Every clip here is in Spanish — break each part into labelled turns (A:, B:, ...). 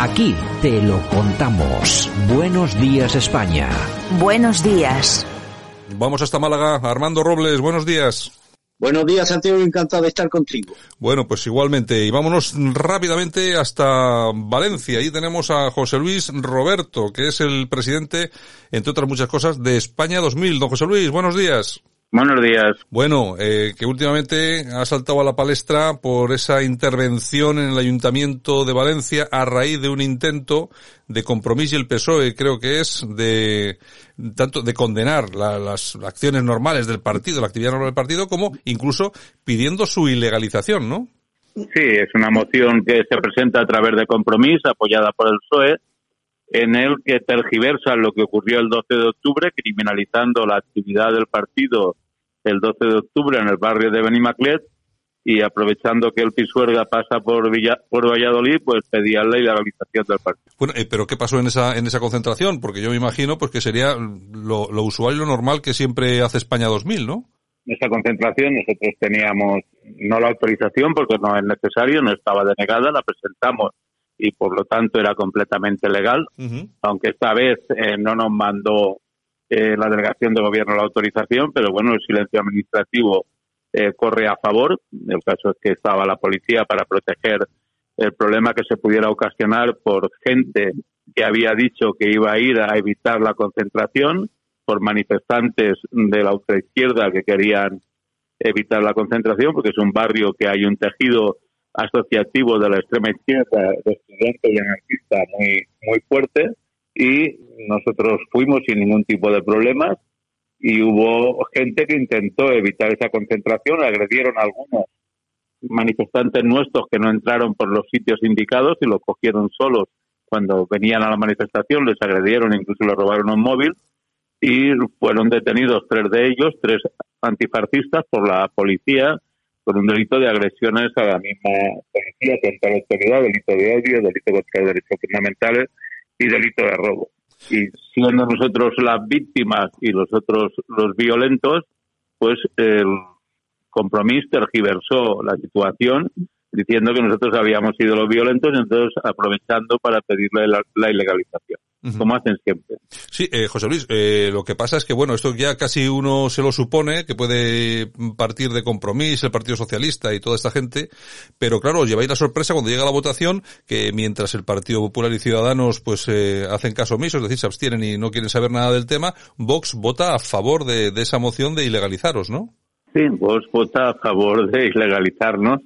A: Aquí te lo contamos. Buenos días España.
B: Buenos días.
C: Vamos hasta Málaga. Armando Robles, buenos días.
D: Buenos días, Santiago, encantado de estar contigo.
C: Bueno, pues igualmente. Y vámonos rápidamente hasta Valencia. Ahí tenemos a José Luis Roberto, que es el presidente, entre otras muchas cosas, de España 2000. Don José Luis, buenos días.
E: Buenos días.
C: Bueno, eh, que últimamente ha saltado a la palestra por esa intervención en el Ayuntamiento de Valencia a raíz de un intento de compromiso y el PSOE, creo que es, de tanto de condenar las acciones normales del partido, la actividad normal del partido, como incluso pidiendo su ilegalización, ¿no?
E: Sí, es una moción que se presenta a través de compromiso, apoyada por el PSOE, en el que tergiversa lo que ocurrió el 12 de octubre, criminalizando la actividad del partido el 12 de octubre en el barrio de Benimaclet y aprovechando que el Pisuerga pasa por por Valladolid, pues pedía la legalización del partido.
C: Bueno, eh, pero ¿qué pasó en esa en esa concentración? Porque yo me imagino pues que sería lo, lo usual y lo normal que siempre hace España 2000, ¿no?
E: En esa concentración nosotros teníamos no la autorización porque no es necesario, no estaba denegada, la presentamos y por lo tanto era completamente legal, aunque esta vez eh, no nos mandó eh, la delegación de gobierno la autorización, pero bueno, el silencio administrativo eh, corre a favor. El caso es que estaba la policía para proteger el problema que se pudiera ocasionar por gente que había dicho que iba a ir a evitar la concentración, por manifestantes de la ultraizquierda que querían evitar la concentración, porque es un barrio que hay un tejido asociativo de la extrema izquierda, de estudiantes y anarquistas muy, muy fuerte, y nosotros fuimos sin ningún tipo de problemas y hubo gente que intentó evitar esa concentración, agredieron a algunos manifestantes nuestros que no entraron por los sitios indicados y los cogieron solos. Cuando venían a la manifestación, les agredieron, incluso les robaron un móvil y fueron detenidos tres de ellos, tres antifascistas por la policía por un delito de agresiones a la misma policía contra la autoridad, delito de odio, delito contra los derechos fundamentales y delito de robo. Y siendo nosotros las víctimas y los otros los violentos, pues el compromiso tergiversó la situación diciendo que nosotros habíamos sido los violentos entonces aprovechando para pedirle la, ilegalización, como hacen siempre.
C: Sí, eh, José Luis, eh, lo que pasa es que, bueno, esto ya casi uno se lo supone, que puede partir de compromiso el Partido Socialista y toda esta gente, pero claro, os lleváis la sorpresa cuando llega la votación que mientras el Partido Popular y Ciudadanos pues eh, hacen caso omiso, es decir, se abstienen y no quieren saber nada del tema, Vox vota a favor de, de esa moción de ilegalizaros, ¿no?
E: Sí, Vox vota a favor de ilegalizarnos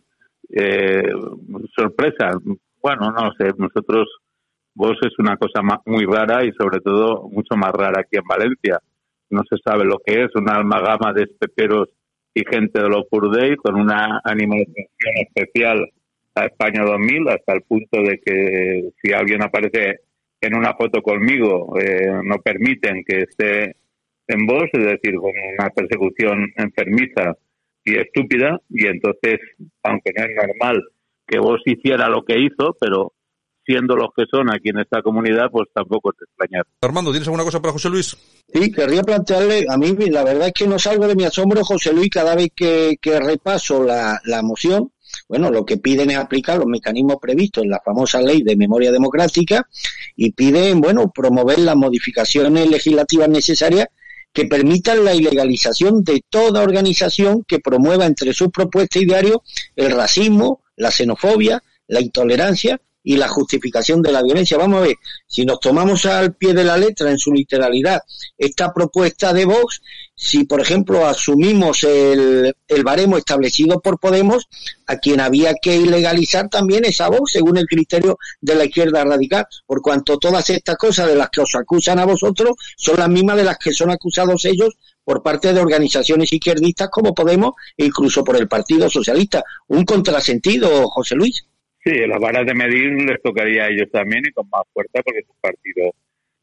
E: eh, sorpresa. Bueno, no sé, nosotros, vos es una cosa muy rara y sobre todo mucho más rara aquí en Valencia. No se sabe lo que es, una almagama de espeperos y gente de los Day con una animación especial a España 2000 hasta el punto de que si alguien aparece en una foto conmigo eh, no permiten que esté en voz, es decir, con una persecución enfermiza y estúpida y entonces, aunque no es normal que vos hiciera lo que hizo, pero siendo los que son aquí en esta comunidad, pues tampoco te extrañar.
C: Armando, ¿tienes alguna cosa para José Luis?
D: Sí, querría plantearle, a mí la verdad es que no salgo de mi asombro, José Luis, cada vez que, que repaso la, la moción, bueno, lo que piden es aplicar los mecanismos previstos en la famosa ley de memoria democrática y piden, bueno, promover las modificaciones legislativas necesarias que permitan la ilegalización de toda organización que promueva entre sus propuestas y el racismo, la xenofobia, la intolerancia y la justificación de la violencia. Vamos a ver, si nos tomamos al pie de la letra en su literalidad esta propuesta de Vox, si por ejemplo asumimos el, el baremo establecido por Podemos, a quien había que ilegalizar también es a Vox, según el criterio de la izquierda radical, por cuanto todas estas cosas de las que os acusan a vosotros son las mismas de las que son acusados ellos por parte de organizaciones izquierdistas como Podemos e incluso por el Partido Socialista. Un contrasentido, José Luis.
E: Sí, las varas de medir les tocaría a ellos también y con más fuerza porque es un partido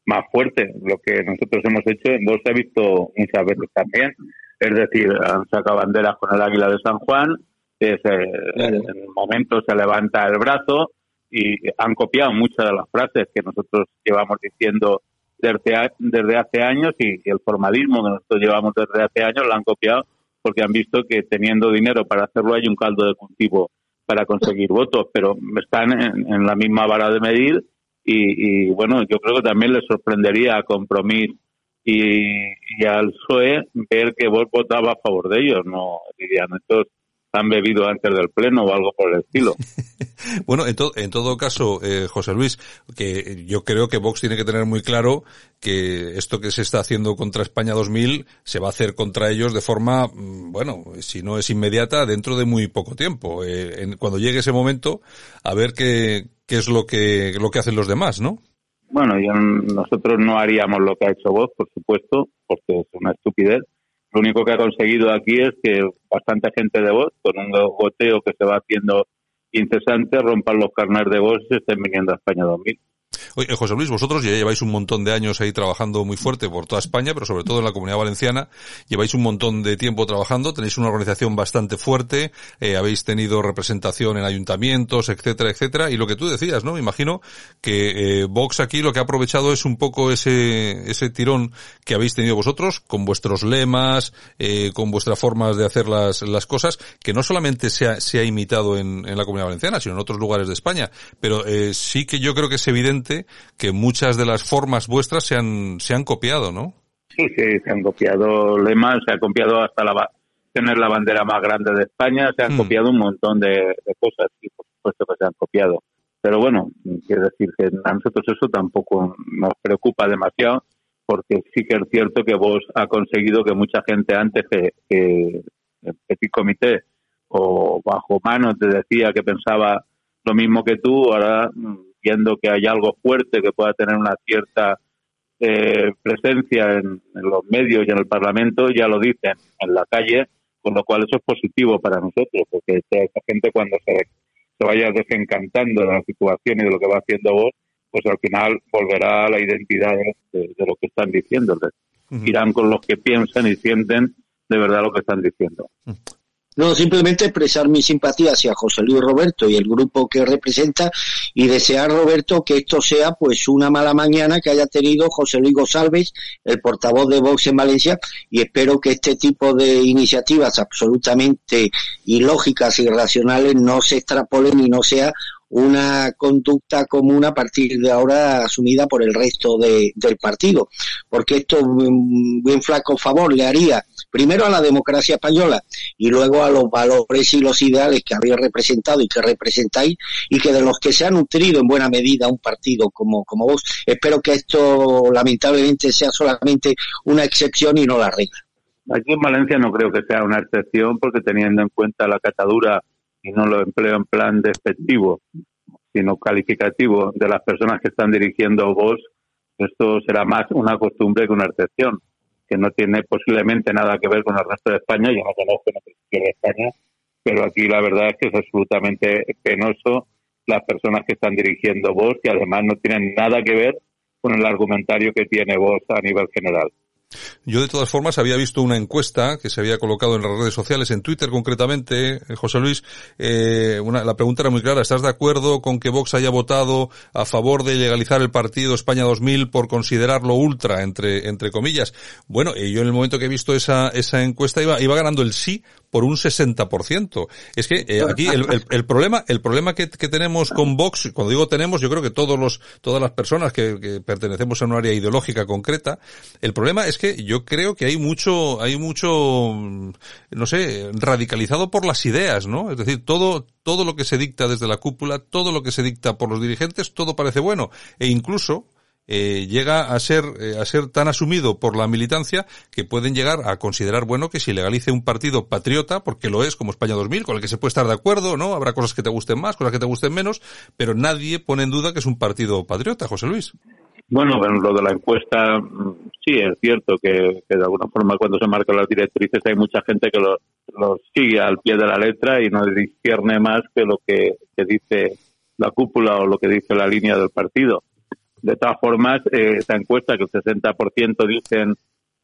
E: más fuerte. Lo que nosotros hemos hecho en Vox se ha visto muchas veces también. Es decir, han sacado banderas con el águila de San Juan, que en el momento se levanta el brazo y han copiado muchas de las frases que nosotros llevamos diciendo desde, desde hace años y, el formalismo que nosotros llevamos desde hace años lo han copiado porque han visto que teniendo dinero para hacerlo hay un caldo de cultivo para conseguir votos, pero están en, la misma vara de medir y, bueno, yo creo que también les sorprendería a Compromís y, al PSOE ver que vos votaba a favor de ellos, no dirían, entonces han bebido antes del pleno o algo por el estilo.
C: bueno, en, en todo caso, eh, José Luis, que yo creo que Vox tiene que tener muy claro que esto que se está haciendo contra España 2000 se va a hacer contra ellos de forma, mm, bueno, si no es inmediata, dentro de muy poco tiempo. Eh, cuando llegue ese momento, a ver qué, qué es lo que, lo que hacen los demás, ¿no?
E: Bueno, nosotros no haríamos lo que ha hecho Vox, por supuesto, porque es una estupidez lo único que ha conseguido aquí es que bastante gente de voz, con un goteo que se va haciendo incesante, rompan los carnets de voz y estén viniendo a España 2000.
C: Oye, José Luis, vosotros ya lleváis un montón de años ahí trabajando muy fuerte por toda España, pero sobre todo en la comunidad valenciana. Lleváis un montón de tiempo trabajando, tenéis una organización bastante fuerte, eh, habéis tenido representación en ayuntamientos, etcétera, etcétera. Y lo que tú decías, ¿no? Me imagino que eh, Vox aquí lo que ha aprovechado es un poco ese, ese tirón que habéis tenido vosotros con vuestros lemas, eh, con vuestras formas de hacer las, las cosas, que no solamente se ha, se ha imitado en, en la comunidad valenciana, sino en otros lugares de España. Pero eh, sí que yo creo que es evidente que muchas de las formas vuestras se han, se han copiado, ¿no?
E: Sí, sí, se han copiado lemas, se ha copiado hasta la, tener la bandera más grande de España, se han hmm. copiado un montón de, cosas y por supuesto que se han copiado. Pero bueno, quiero decir que a nosotros eso tampoco nos preocupa demasiado porque sí que es cierto que vos ha conseguido que mucha gente antes que, que el Petit Comité o bajo mano te decía que pensaba lo mismo que tú, ahora mm, viendo que hay algo fuerte que pueda tener una cierta eh, presencia en, los medios y en el Parlamento, ya lo dicen en la calle, con lo cual eso es positivo para nosotros, porque esa gente cuando se, se vaya desencantando de la situación y de lo que va haciendo vos, pues al final volverá a la identidad de, lo que están diciendo. Irán con los que piensan y sienten de verdad lo que están diciendo.
D: No, simplemente expresar mi simpatía hacia José Luis Roberto y el grupo que representa y desear, Roberto, que esto sea pues una mala mañana que haya tenido José Luis González, el portavoz de Vox en Valencia, y espero que este tipo de iniciativas absolutamente ilógicas y irracionales no se extrapolen y no sea una conducta común a partir de ahora asumida por el resto de, del partido, porque esto un bien flaco favor le haría primero a la democracia española y luego a los valores y los ideales que habéis representado y que representáis y que de los que se ha nutrido en buena medida un partido como, como vos. Espero que esto lamentablemente sea solamente una excepción y no la regla.
E: Aquí en Valencia no creo que sea una excepción porque teniendo en cuenta la catadura y no lo empleo en plan despectivo, sino calificativo de las personas que están dirigiendo vos, esto será más una costumbre que una excepción, que no tiene posiblemente nada que ver con el resto de España. Yo no conozco en otro de España, pero aquí la verdad es que es absolutamente penoso las personas que están dirigiendo vos, que además no tienen nada que ver con el argumentario que tiene vos a nivel general.
C: Yo de todas formas había visto una encuesta que se había colocado en las redes sociales, en Twitter concretamente, eh, José Luis, eh, una, la pregunta era muy clara, ¿estás de acuerdo con que Vox haya votado a favor de legalizar el partido España 2000 por considerarlo ultra, entre, entre comillas? Bueno, y yo en el momento que he visto esa, esa encuesta iba, iba ganando el sí por un 60%. Es que eh, aquí el, el, problema, el problema que, que, tenemos con Vox, cuando digo tenemos, yo creo que todos los, todas las personas que, que pertenecemos a un área ideológica concreta, el problema es que yo creo que hay mucho, hay mucho, no sé, radicalizado por las ideas, ¿no? Es decir, todo, todo lo que se dicta desde la cúpula, todo lo que se dicta por los dirigentes, todo parece bueno. E incluso, eh, llega a ser eh, a ser tan asumido por la militancia que pueden llegar a considerar bueno que si legalice un partido patriota porque lo es como España 2000 con el que se puede estar de acuerdo no habrá cosas que te gusten más cosas que te gusten menos pero nadie pone en duda que es un partido patriota José Luis
E: bueno, lo de la encuesta, mm, sí, es cierto que, de alguna forma cuando se marcan las directrices hay mucha gente que lo, sigue al pie de la letra y no discierne más que lo que, dice la cúpula o lo que dice la línea del partido. De todas formas, eh, esa encuesta que el 60% dicen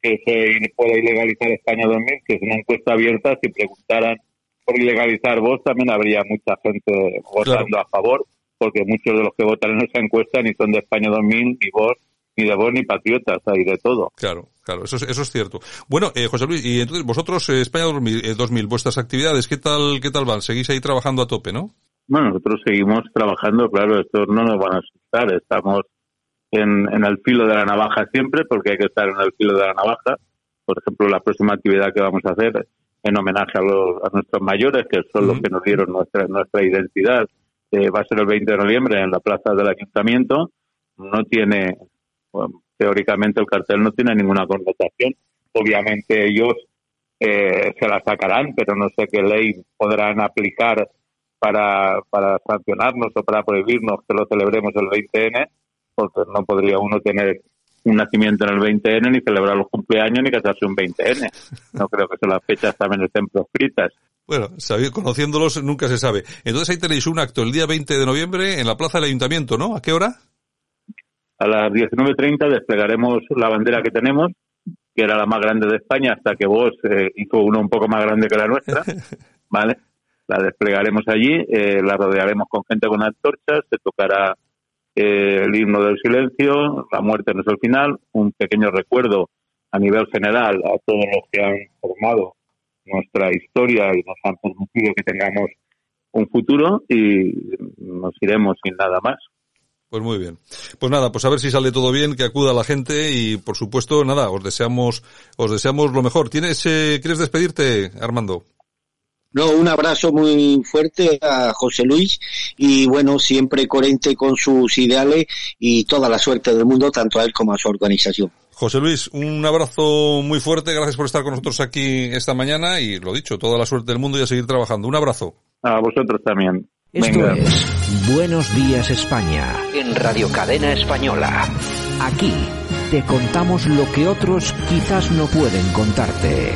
E: que se puede ilegalizar España 2000, que es una encuesta abierta, si preguntaran por ilegalizar vos, también habría mucha gente votando a favor, porque muchos de los que votan en esa encuesta ni son de España 2000, ni vos, ni de vos, ni patriotas, hay de todo.
C: Claro, claro, eso es, eso es cierto. Bueno, eh, José Luis, y entonces vosotros, eh, España 2000, 2000, eh, vuestras actividades, ¿qué tal, qué tal van? Seguís ahí trabajando a tope, ¿no?
E: Bueno, nosotros seguimos trabajando, claro, esto no nos van a asustar, estamos en, en el filo de la navaja siempre, porque hay que estar en el filo de la navaja. Por ejemplo, la próxima actividad que vamos a hacer en homenaje a, los, a nuestros mayores, que son los que nos dieron nuestra, nuestra identidad, eh, va a ser el 20 de noviembre en la plaza del ayuntamiento. No tiene, teóricamente el cartel no tiene ninguna connotación. Obviamente ellos eh, se la sacarán, pero no sé qué ley podrán aplicar para, para sancionarnos o para prohibirnos que lo celebremos el 20N porque no podría uno tener un nacimiento en el 20N, ni celebrar los cumpleaños, ni casarse un 20N. No creo que las fechas también estén proscritas.
C: Bueno, conociéndolos nunca se sabe. Entonces ahí tenéis un acto el día 20 de noviembre en la plaza del ayuntamiento, ¿no? ¿A qué hora?
E: A las 19.30 desplegaremos la bandera que tenemos, que era la más grande de España, hasta que vos eh, hizo uno un poco más grande que la nuestra, ¿vale? La desplegaremos allí, eh, la rodearemos con gente con antorchas, se tocará el himno del silencio, la muerte no es el final, un pequeño recuerdo a nivel general a todos los que han formado nuestra historia y nos han permitido que tengamos un futuro y nos iremos sin nada más.
C: Pues muy bien. Pues nada, pues a ver si sale todo bien, que acuda la gente y por supuesto, nada, os deseamos, os deseamos lo mejor. ¿Tienes, eh, ¿Quieres despedirte, Armando?
D: No, un abrazo muy fuerte a José Luis y bueno, siempre coherente con sus ideales y toda la suerte del mundo, tanto a él como a su organización.
C: José Luis, un abrazo muy fuerte, gracias por estar con nosotros aquí esta mañana y lo dicho, toda la suerte del mundo y a seguir trabajando. Un abrazo.
E: A vosotros también.
A: Esto es Buenos Días España en Radio Cadena Española. Aquí te contamos lo que otros quizás no pueden contarte.